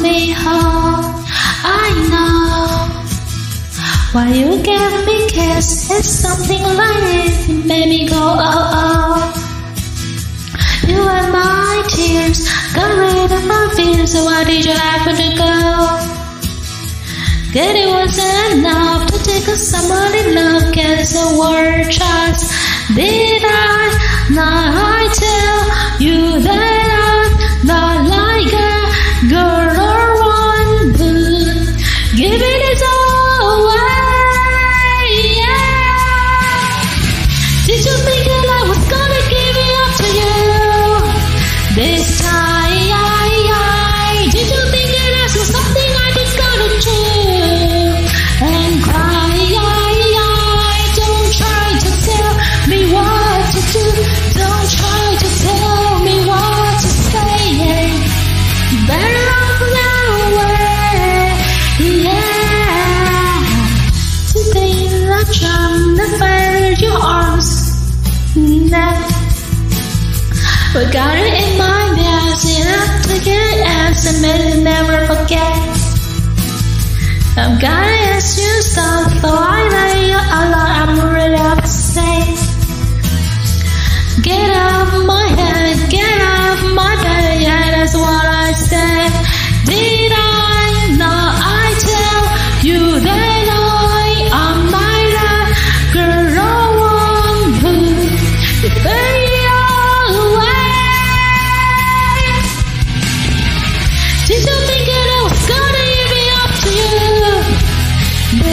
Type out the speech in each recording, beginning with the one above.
me home. I know. Why you gave me kiss It's something like it. Made me go oh oh. You and my tears, got rid of my fears. So why did you have to go? Good, it wasn't enough to take a somebody love. Guess a word choice. Did I not But got it in my mouth, took it as a minute, never forget. I'm gonna ask you stuff, though I lay you a lot, I'm really upset. Get off my head, get off my bed, yeah, that's what I said.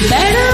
better